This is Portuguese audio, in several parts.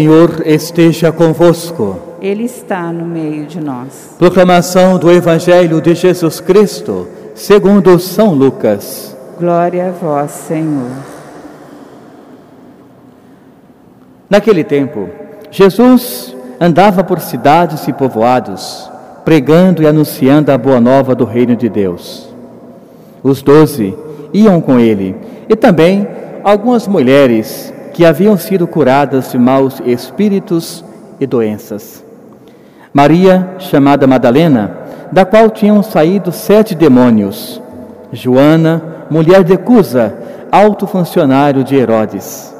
Senhor esteja convosco. Ele está no meio de nós. Proclamação do Evangelho de Jesus Cristo, segundo São Lucas. Glória a vós, Senhor. Naquele tempo, Jesus andava por cidades e povoados, pregando e anunciando a boa nova do reino de Deus. Os doze iam com ele, e também algumas mulheres que haviam sido curadas de maus espíritos e doenças. Maria, chamada Madalena, da qual tinham saído sete demônios. Joana, mulher de Cusa, alto funcionário de Herodes.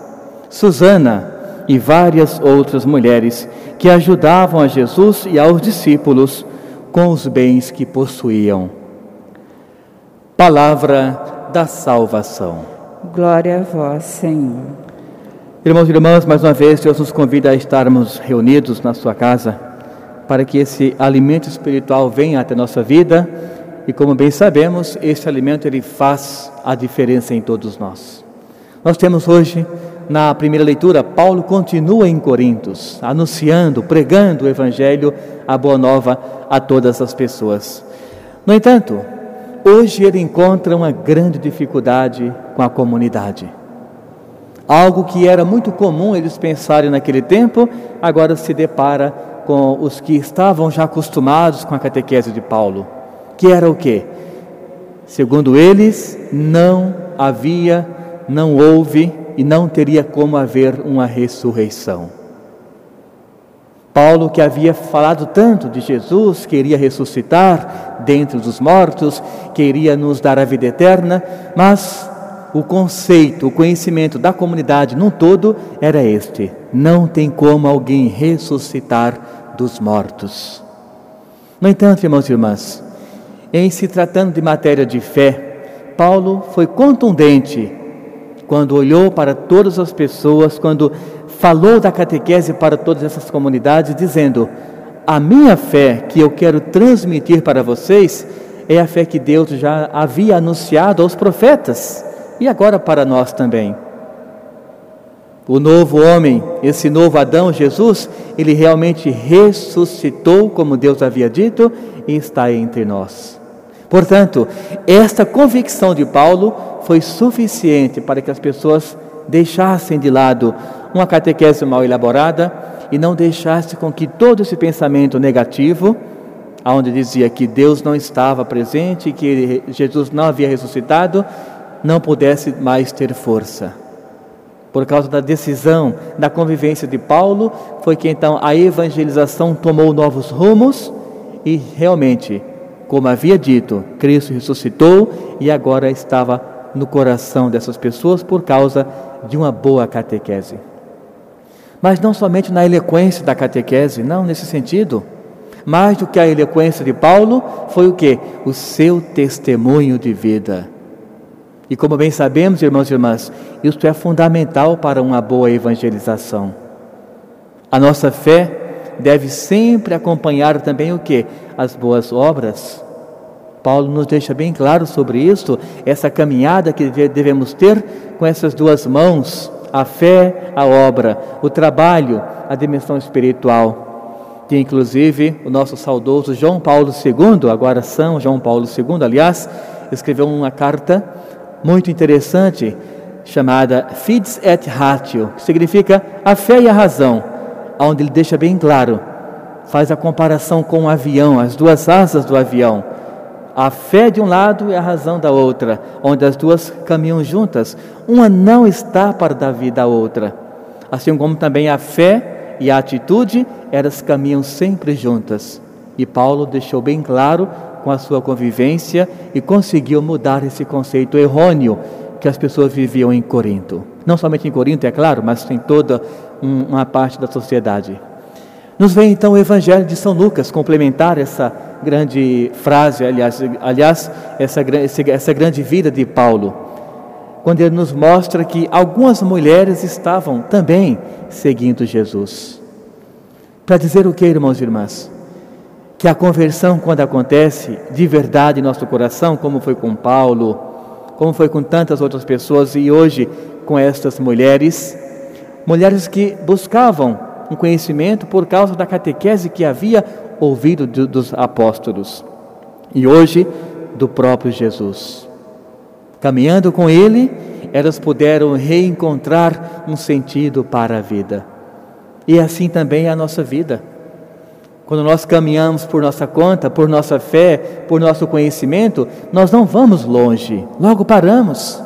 Susana e várias outras mulheres que ajudavam a Jesus e aos discípulos com os bens que possuíam. Palavra da salvação. Glória a vós, Senhor. Irmãos e irmãs, mais uma vez Deus nos convida a estarmos reunidos na sua casa para que esse alimento espiritual venha até nossa vida e como bem sabemos, esse alimento ele faz a diferença em todos nós. Nós temos hoje na primeira leitura Paulo continua em Corintos, anunciando, pregando o evangelho, a boa nova a todas as pessoas. No entanto, hoje ele encontra uma grande dificuldade com a comunidade. Algo que era muito comum eles pensarem naquele tempo, agora se depara com os que estavam já acostumados com a catequese de Paulo, que era o quê? Segundo eles, não havia, não houve e não teria como haver uma ressurreição. Paulo, que havia falado tanto de Jesus, queria ressuscitar dentre dos mortos, queria nos dar a vida eterna, mas o conceito, o conhecimento da comunidade num todo era este: não tem como alguém ressuscitar dos mortos. No entanto, irmãos e irmãs, em se tratando de matéria de fé, Paulo foi contundente quando olhou para todas as pessoas, quando falou da catequese para todas essas comunidades, dizendo: A minha fé que eu quero transmitir para vocês é a fé que Deus já havia anunciado aos profetas e agora para nós também. O novo homem, esse novo Adão, Jesus, ele realmente ressuscitou, como Deus havia dito, e está entre nós. Portanto, esta convicção de Paulo foi suficiente para que as pessoas deixassem de lado uma catequese mal elaborada e não deixassem com que todo esse pensamento negativo, onde dizia que Deus não estava presente, que Jesus não havia ressuscitado, não pudesse mais ter força. Por causa da decisão, da convivência de Paulo, foi que então a evangelização tomou novos rumos e realmente, como havia dito, Cristo ressuscitou e agora estava no coração dessas pessoas por causa de uma boa catequese. Mas não somente na eloquência da catequese, não nesse sentido. Mais do que a eloquência de Paulo, foi o que? O seu testemunho de vida. E como bem sabemos, irmãos e irmãs, isto é fundamental para uma boa evangelização. A nossa fé deve sempre acompanhar também o que? As boas obras. Paulo nos deixa bem claro sobre isso, essa caminhada que devemos ter com essas duas mãos, a fé, a obra, o trabalho, a dimensão espiritual. Que inclusive o nosso saudoso João Paulo II, agora São João Paulo II, aliás, escreveu uma carta muito interessante chamada Fides et Ratio, que significa a fé e a razão, onde ele deixa bem claro, faz a comparação com o um avião, as duas asas do avião. A fé de um lado e a razão da outra, onde as duas caminham juntas. Uma não está para dar vida à outra. Assim como também a fé e a atitude, elas caminham sempre juntas. E Paulo deixou bem claro com a sua convivência e conseguiu mudar esse conceito errôneo que as pessoas viviam em Corinto. Não somente em Corinto, é claro, mas em toda uma parte da sociedade. Nos vem então o Evangelho de São Lucas complementar essa grande frase, aliás, aliás essa, essa grande vida de Paulo, quando ele nos mostra que algumas mulheres estavam também seguindo Jesus. Para dizer o que, irmãos e irmãs? Que a conversão, quando acontece de verdade em nosso coração, como foi com Paulo, como foi com tantas outras pessoas e hoje com estas mulheres, mulheres que buscavam um conhecimento por causa da catequese que havia ouvido dos apóstolos e hoje do próprio Jesus. Caminhando com ele, elas puderam reencontrar um sentido para a vida. E assim também é a nossa vida. Quando nós caminhamos por nossa conta, por nossa fé, por nosso conhecimento, nós não vamos longe, logo paramos.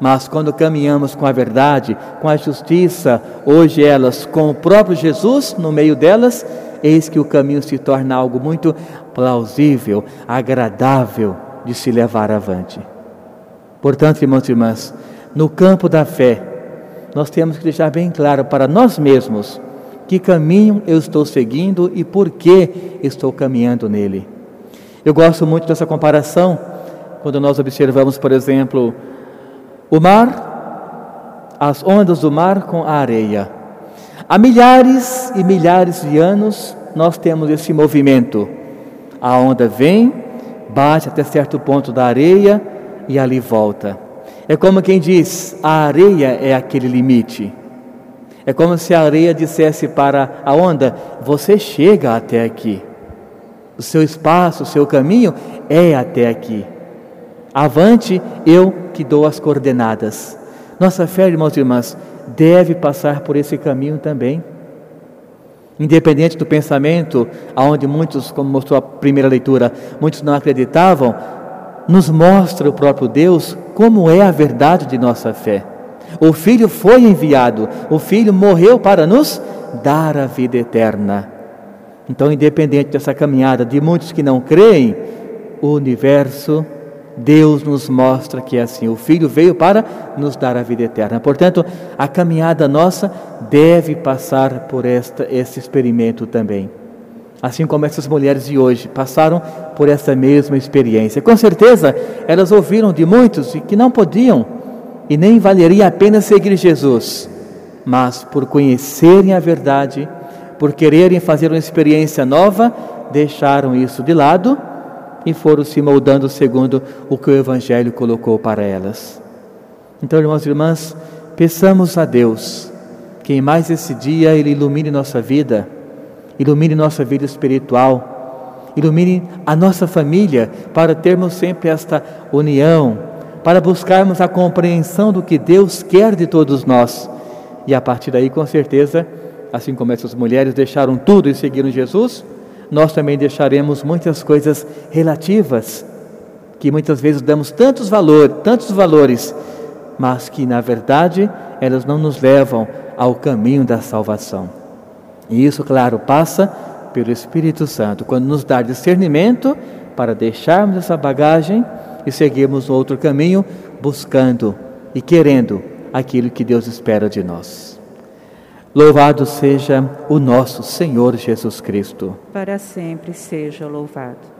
Mas quando caminhamos com a verdade, com a justiça, hoje elas com o próprio Jesus no meio delas, eis que o caminho se torna algo muito plausível, agradável de se levar avante. Portanto, irmãos e irmãs, no campo da fé, nós temos que deixar bem claro para nós mesmos que caminho eu estou seguindo e por que estou caminhando nele. Eu gosto muito dessa comparação quando nós observamos, por exemplo, o mar, as ondas do mar com a areia. Há milhares e milhares de anos nós temos esse movimento. A onda vem, bate até certo ponto da areia e ali volta. É como quem diz: a areia é aquele limite. É como se a areia dissesse para a onda: você chega até aqui. O seu espaço, o seu caminho é até aqui. Avante, eu que dou as coordenadas. Nossa fé, irmãos e irmãs, deve passar por esse caminho também. Independente do pensamento, aonde muitos, como mostrou a primeira leitura, muitos não acreditavam, nos mostra o próprio Deus como é a verdade de nossa fé. O Filho foi enviado, o Filho morreu para nos dar a vida eterna. Então, independente dessa caminhada de muitos que não creem, o universo, Deus nos mostra que é assim. O Filho veio para nos dar a vida eterna. Portanto, a caminhada nossa deve passar por esta, esse experimento também assim como essas mulheres de hoje passaram por essa mesma experiência. Com certeza, elas ouviram de muitos que não podiam e nem valeria a pena seguir Jesus, mas por conhecerem a verdade, por quererem fazer uma experiência nova, deixaram isso de lado e foram se moldando segundo o que o Evangelho colocou para elas. Então, irmãos e irmãs, peçamos a Deus que mais esse dia Ele ilumine nossa vida ilumine nossa vida espiritual, ilumine a nossa família para termos sempre esta união, para buscarmos a compreensão do que Deus quer de todos nós. E a partir daí, com certeza, assim como essas mulheres deixaram tudo e seguiram Jesus, nós também deixaremos muitas coisas relativas, que muitas vezes damos tantos valores, tantos valores, mas que na verdade elas não nos levam ao caminho da salvação. E isso, claro, passa pelo Espírito Santo, quando nos dá discernimento para deixarmos essa bagagem e seguirmos outro caminho, buscando e querendo aquilo que Deus espera de nós. Louvado seja o nosso Senhor Jesus Cristo. Para sempre seja louvado.